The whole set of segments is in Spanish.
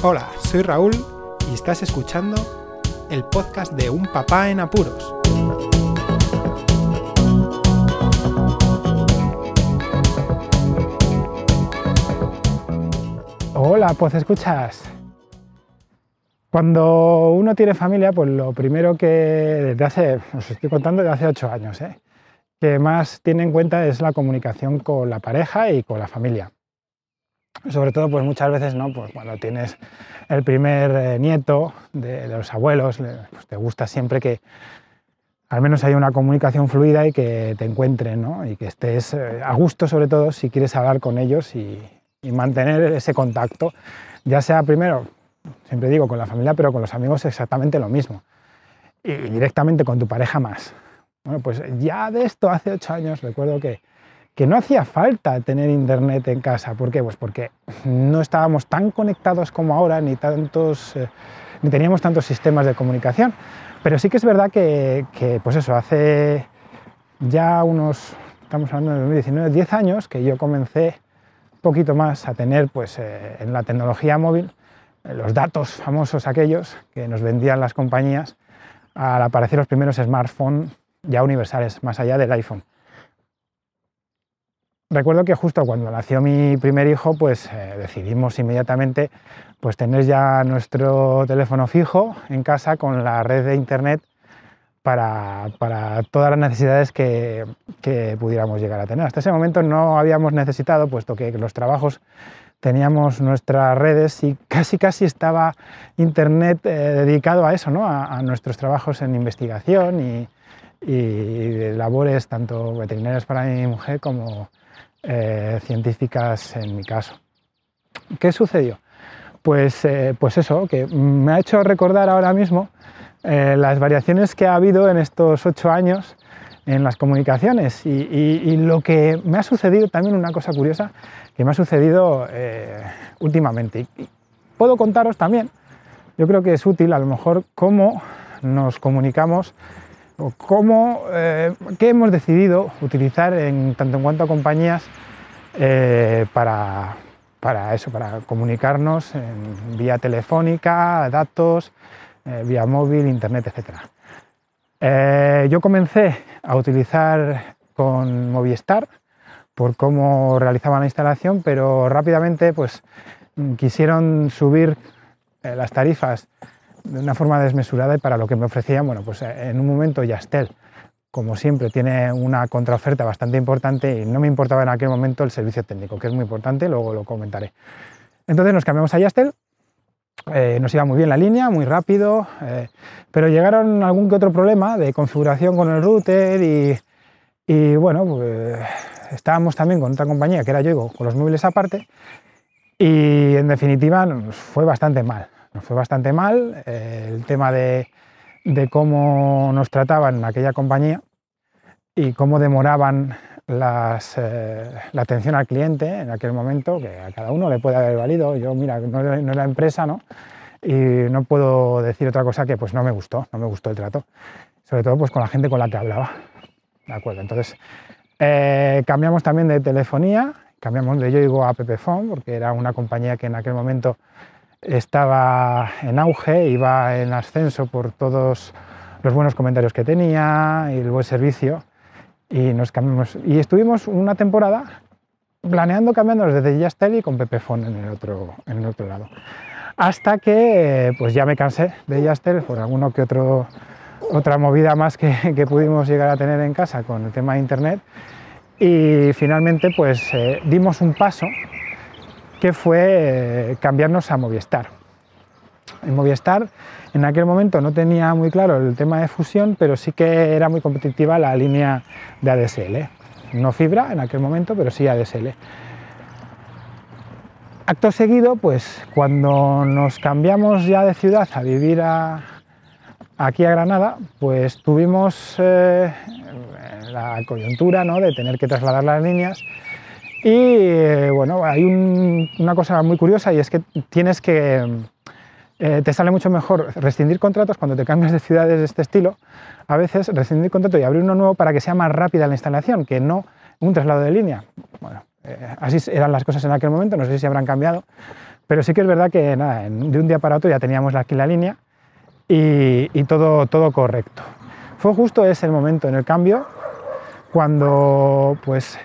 Hola, soy Raúl y estás escuchando el podcast de Un Papá en Apuros. Hola, pues escuchas. Cuando uno tiene familia, pues lo primero que desde hace, os estoy contando de hace ocho años, ¿eh? que más tiene en cuenta es la comunicación con la pareja y con la familia sobre todo pues muchas veces no pues cuando tienes el primer eh, nieto de, los abuelos pues te gusta siempre que al menos haya una comunicación fluida y que te encuentren ¿no? y que estés eh, a gusto sobre todo si quieres hablar con ellos y, mantener ese contacto ya sea primero siempre digo con la familia pero con los amigos exactamente lo mismo. Y directamente con tu pareja más. Bueno pues ya de esto hace ocho años recuerdo que que no hacía falta tener internet en casa. ¿Por qué? Pues porque no estábamos tan conectados como ahora, ni, eh, teníamos tantos sistemas de comunicación. Pero sí que es verdad que, pues eso, hace ya unos, estamos hablando de 2019, 10 años que yo comencé un poquito más a tener pues, eh, en la tecnología móvil eh, los datos famosos aquellos que nos vendían las compañías al aparecer los primeros smartphones ya universales, más allá del iPhone recuerdo que justo cuando nació mi primer hijo, pues eh, decidimos inmediatamente pues tener ya nuestro teléfono fijo en casa con la red de internet para, todas las necesidades que, pudiéramos llegar a tener. Hasta ese momento no habíamos necesitado, puesto que los trabajos teníamos nuestras redes y casi casi estaba internet eh, dedicado a eso, ¿no? a, nuestros trabajos en investigación y labores tanto veterinarias para mi mujer como, eh, científicas en mi caso. ¿Qué sucedió? Pues, eh, pues eso, que me ha hecho recordar ahora mismo eh, las variaciones que ha habido en estos ocho años en las comunicaciones y, lo que me ha sucedido también una cosa curiosa que me ha sucedido últimamente. Y puedo contaros también, yo creo que es útil a lo mejor cómo nos comunicamos cómo, eh, qué hemos decidido utilizar en tanto en cuanto a compañías eh, para, eso, para comunicarnos vía telefónica, datos, eh, vía móvil, internet, etc. yo comencé a utilizar con Movistar por cómo realizaban la instalación, pero rápidamente pues, quisieron subir las tarifas de una forma desmesurada y para lo que me ofrecían, bueno, pues eh, en un momento Yastel, como siempre, tiene una contraoferta bastante importante y no me importaba en aquel momento el servicio técnico, que es muy importante, luego lo comentaré. Entonces nos cambiamos a Yastel, eh, nos iba muy bien la línea, muy rápido, eh, pero llegaron algún que otro problema de configuración con el router y, bueno, pues estábamos también con otra compañía que era Yoigo, con los móviles aparte, y en definitiva nos fue bastante mal nos fue bastante mal eh, el tema de, cómo nos trataban en aquella compañía y cómo demoraban eh, la atención al cliente en aquel momento, que a cada uno le puede haber valido. Yo, mira, no, no es empresa, ¿no? Y no puedo decir otra cosa que pues no me gustó, no me gustó el trato. Sobre todo pues con la gente con la que hablaba. ¿De acuerdo? Entonces, eh, cambiamos también de telefonía, cambiamos de Yoigo a Pepephone, porque era una compañía que en aquel momento estaba en auge, iba en ascenso por todos los buenos comentarios que tenía y el buen servicio. Y nos cambiamos y estuvimos una temporada planeando cambiarnos desde Yastel con Pepefon en el otro en el otro lado. Hasta que pues ya me cansé de Yastel por alguno que otro otra movida más que, pudimos llegar a tener en casa con el tema de internet. Y finalmente pues eh, dimos un paso que fue eh, cambiarnos a Movistar. En Movistar en aquel momento no tenía muy claro el tema de fusión, pero sí que era muy competitiva la línea de ADSL. No fibra en aquel momento, pero sí ADSL. Acto seguido, pues cuando nos cambiamos ya de ciudad a vivir aquí a Granada, pues tuvimos eh, la coyuntura ¿no? de tener que trasladar las líneas y eh, bueno, hay una cosa muy curiosa y es que tienes que, eh, te sale mucho mejor rescindir contratos cuando te cambias de ciudades de este estilo, a veces rescindir contrato y abrir uno nuevo para que sea más rápida la instalación, que no un traslado de línea. Bueno, eh, así eran las cosas en aquel momento, no sé si habrán cambiado, Pero sí que es verdad que de un día para otro ya teníamos aquí la línea y, y todo, todo correcto. Fue justo ese momento en el cambio cuando pues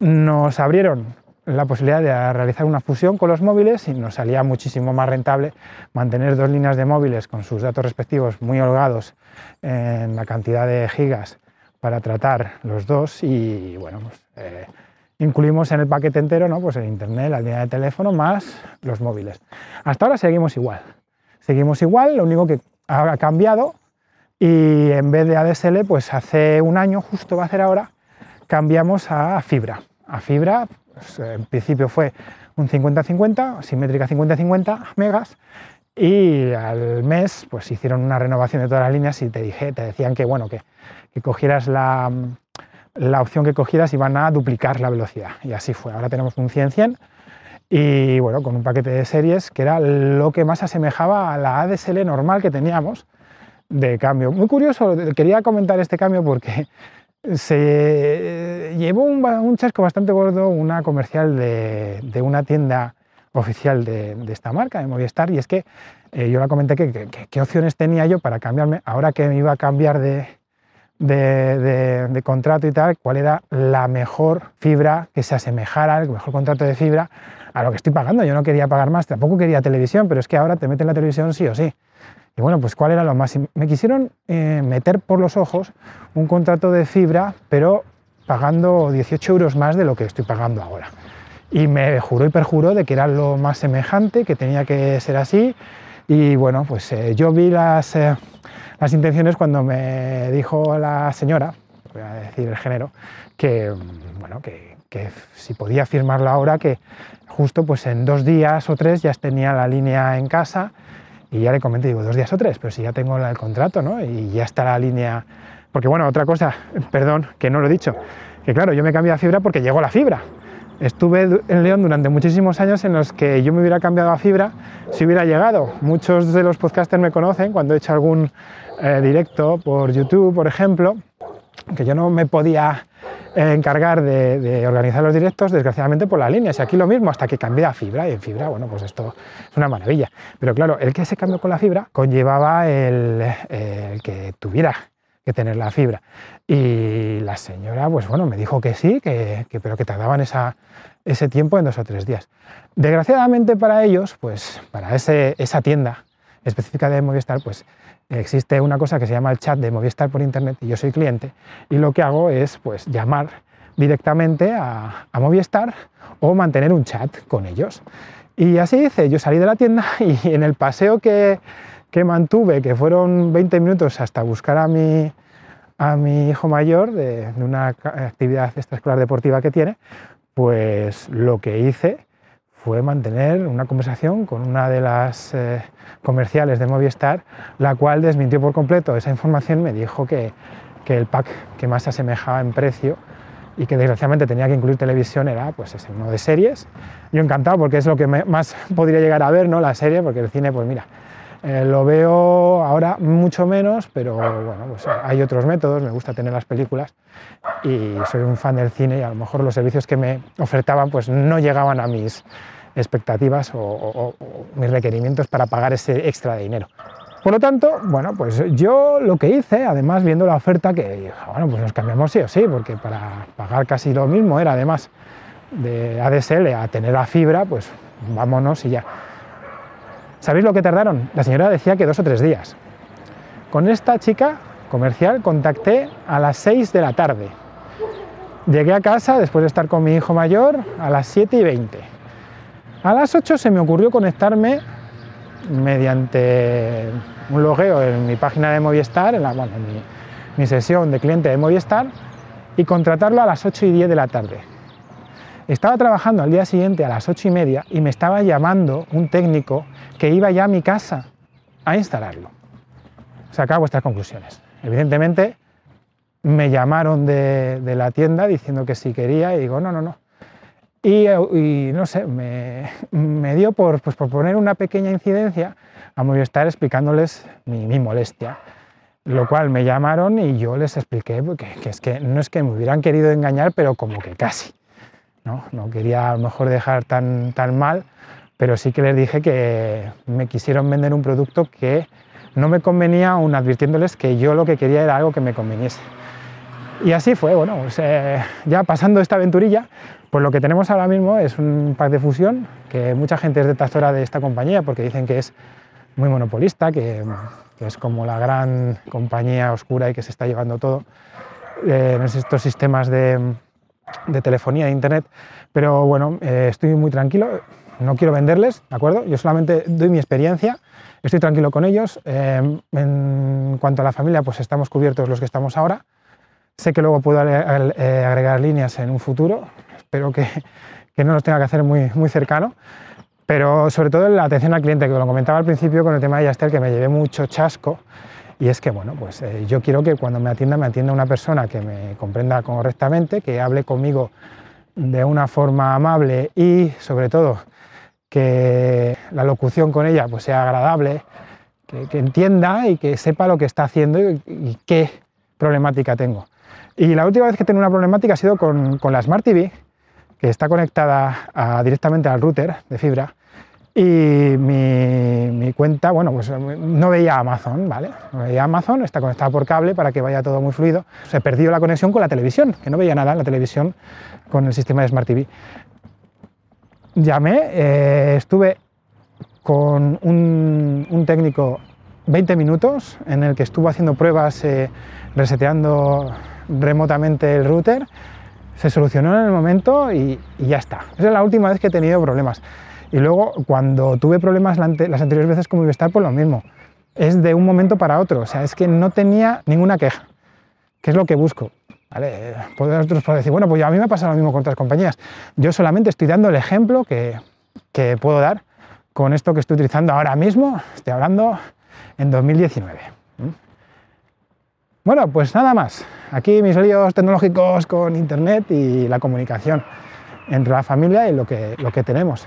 nos abrieron la posibilidad de realizar una fusión con los móviles y nos salía muchísimo más rentable mantener dos líneas de móviles con sus datos respectivos muy holgados en la cantidad de gigas para tratar los dos y bueno, pues, eh, incluimos en el paquete entero ¿no? pues el internet, la línea de teléfono más los móviles. Hasta ahora seguimos igual. Seguimos igual, lo único que ha cambiado y en vez de ADSL, pues hace un año, justo va a ser ahora, cambiamos a fibra. A fibra, pues, en principio fue un 50-50, simétrica 50-50 megas, y al mes pues hicieron una renovación de todas las líneas y te, dije, te decían que, bueno, que, que cogieras la, la, opción que cogieras iban a duplicar la velocidad. Y así fue. Ahora tenemos un 100-100 y bueno, con un paquete de series que era lo que más asemejaba a la ADSL normal que teníamos de cambio. Muy curioso, quería comentar este cambio porque se llevó un, chasco bastante gordo una comercial de, una tienda oficial de, esta marca, de Movistar, y es que eh, yo la comenté que, qué opciones tenía yo para cambiarme, ahora que me iba a cambiar de, de, contrato y tal, cuál era la mejor fibra que se asemejara, el mejor contrato de fibra a lo que estoy pagando. Yo no quería pagar más, tampoco quería televisión, pero es que ahora te meten la televisión sí o sí. Y bueno, pues cuál era lo más... Me quisieron eh, meter por los ojos un contrato de fibra, pero pagando 18 euros más de lo que estoy pagando ahora. Y me juró y perjuró de que era lo más semejante, que tenía que ser así. Y bueno, pues eh, yo vi las, eh, las intenciones cuando me dijo la señora, voy a decir el género, que, bueno, que, que si podía firmarlo ahora, que justo pues en dos días o tres ya tenía la línea en casa y ya le comenté, digo, dos días o tres, pero si ya tengo el contrato, ¿no? Y ya está la línea. Porque bueno, otra cosa, perdón, que no lo he dicho, que claro, yo me cambié a fibra porque llegó la fibra. Estuve en León durante muchísimos años en los que yo me hubiera cambiado a fibra si hubiera llegado. Muchos de los podcasters me conocen cuando he hecho algún eh, directo por YouTube, por ejemplo, que yo no me podía eh, encargar de, organizar los directos, desgraciadamente por la línea. Y aquí lo mismo, hasta que cambié a fibra, y en fibra, bueno, pues esto es una maravilla. Pero claro, el que se cambió con la fibra conllevaba el, que tuviera que tener la fibra. Y la señora, pues bueno, me dijo que sí, que, pero que tardaban esa, ese tiempo en dos o tres días. Desgraciadamente para ellos, pues para ese, esa tienda específica de Movistar, pues existe una cosa que se llama el chat de Movistar por internet y yo soy cliente y lo que hago es pues llamar directamente a, Movistar o mantener un chat con ellos. Y así hice, yo salí de la tienda y en el paseo que, mantuve, que fueron 20 minutos hasta buscar a mi, a mi hijo mayor de, de una actividad extraescolar deportiva que tiene, pues lo que hice fue mantener una conversación con una de las eh, comerciales de Movistar, la cual desmintió por completo esa información, me dijo que, que, el pack que más se asemejaba en precio y que desgraciadamente tenía que incluir televisión era pues ese, uno de series. Yo encantado porque es lo que más podría llegar a ver, ¿no? la serie, porque el cine, pues mira, eh, lo veo ahora mucho menos, pero bueno, pues hay otros métodos, me gusta tener las películas y soy un fan del cine y a lo mejor los servicios que me ofertaban pues no llegaban a mis expectativas o, mis requerimientos para pagar ese extra de dinero. Por lo tanto, bueno, pues yo lo que hice, además viendo la oferta, que bueno, pues nos cambiamos sí o sí, porque para pagar casi lo mismo era además de ADSL a tener la fibra, pues vámonos y ya. ¿Sabéis lo que tardaron? La señora decía que dos o tres días. Con esta chica comercial contacté a las 6 de la tarde. Llegué a casa después de estar con mi hijo mayor a las 7 y 20. A las 8 se me ocurrió conectarme mediante un logueo en mi página de Movistar, en, la, mi, mi sesión de cliente de Movistar, y contratarlo a las 8 y 10 de la tarde. Estaba trabajando al día siguiente a las ocho y media y me estaba llamando un técnico que iba ya a mi casa a instalarlo. Saca vuestras conclusiones. Evidentemente, me llamaron de, la tienda diciendo que si quería y digo, no, no, no. Y, no sé, me, dio por, pues, por poner una pequeña incidencia a Movistar explicándoles mi, molestia. Lo cual me llamaron y yo les expliqué que, que, es que no es que me hubieran querido engañar, pero como que casi. ¿No? quería a lo mejor dejar tan, tan mal, pero sí que les dije que me quisieron vender un producto que no me convenía, aún advirtiéndoles que yo lo que quería era algo que me conveniese. Y así fue, bueno, pues, eh, ya pasando esta aventurilla, pues lo que tenemos ahora mismo es un pack de fusión, que mucha gente es detractora de esta compañía porque dicen que es muy monopolista, que, es como la gran compañía oscura y que se está llevando todo eh, en estos sistemas de, telefonía e internet. Pero bueno, eh, estoy muy tranquilo, no quiero venderles, ¿de acuerdo? Yo solamente doy mi experiencia, estoy tranquilo con ellos. en cuanto a la familia, pues estamos cubiertos los que estamos ahora Sé que luego puedo eh, agregar líneas en un futuro, espero que, que no los tenga que hacer muy, muy cercano, pero sobre todo la atención al cliente, que lo comentaba al principio con el tema de Yastel, que me llevé mucho chasco, y es que, bueno, pues eh, yo quiero que cuando me atienda, me atienda una persona que me comprenda correctamente, que hable conmigo de una forma amable y, sobre todo, que la locución con ella pues, sea agradable, que, entienda y que sepa lo que está haciendo y qué problemática tengo. Y la última vez que he tenido una problemática ha sido con, con la Smart TV, que está conectada directamente al router de fibra. Y mi, mi, cuenta, bueno, pues no veía Amazon, ¿vale? No veía Amazon, está conectada por cable para que vaya todo muy fluido. Se perdió la conexión con la televisión, que no veía nada en la televisión con el sistema de Smart TV. Llamé, eh, estuve con un, un, técnico 20 minutos en el que estuvo haciendo pruebas, eh, reseteando remotamente el router, se solucionó en el momento y, ya está. Esa es la última vez que he tenido problemas. Y luego, cuando tuve problemas las anteriores veces con Movistar, pues lo mismo. Es de un momento para otro. O sea, es que no tenía ninguna queja, que es lo que busco. ¿Vale? Otros decir, bueno, pues a mí me ha pasado lo mismo con otras compañías. Yo solamente estoy dando el ejemplo que, que puedo dar con esto que estoy utilizando ahora mismo. Estoy hablando en 2019. Bueno, pues nada más. Aquí mis líos tecnológicos con Internet y la comunicación entre la familia y lo que, lo que tenemos.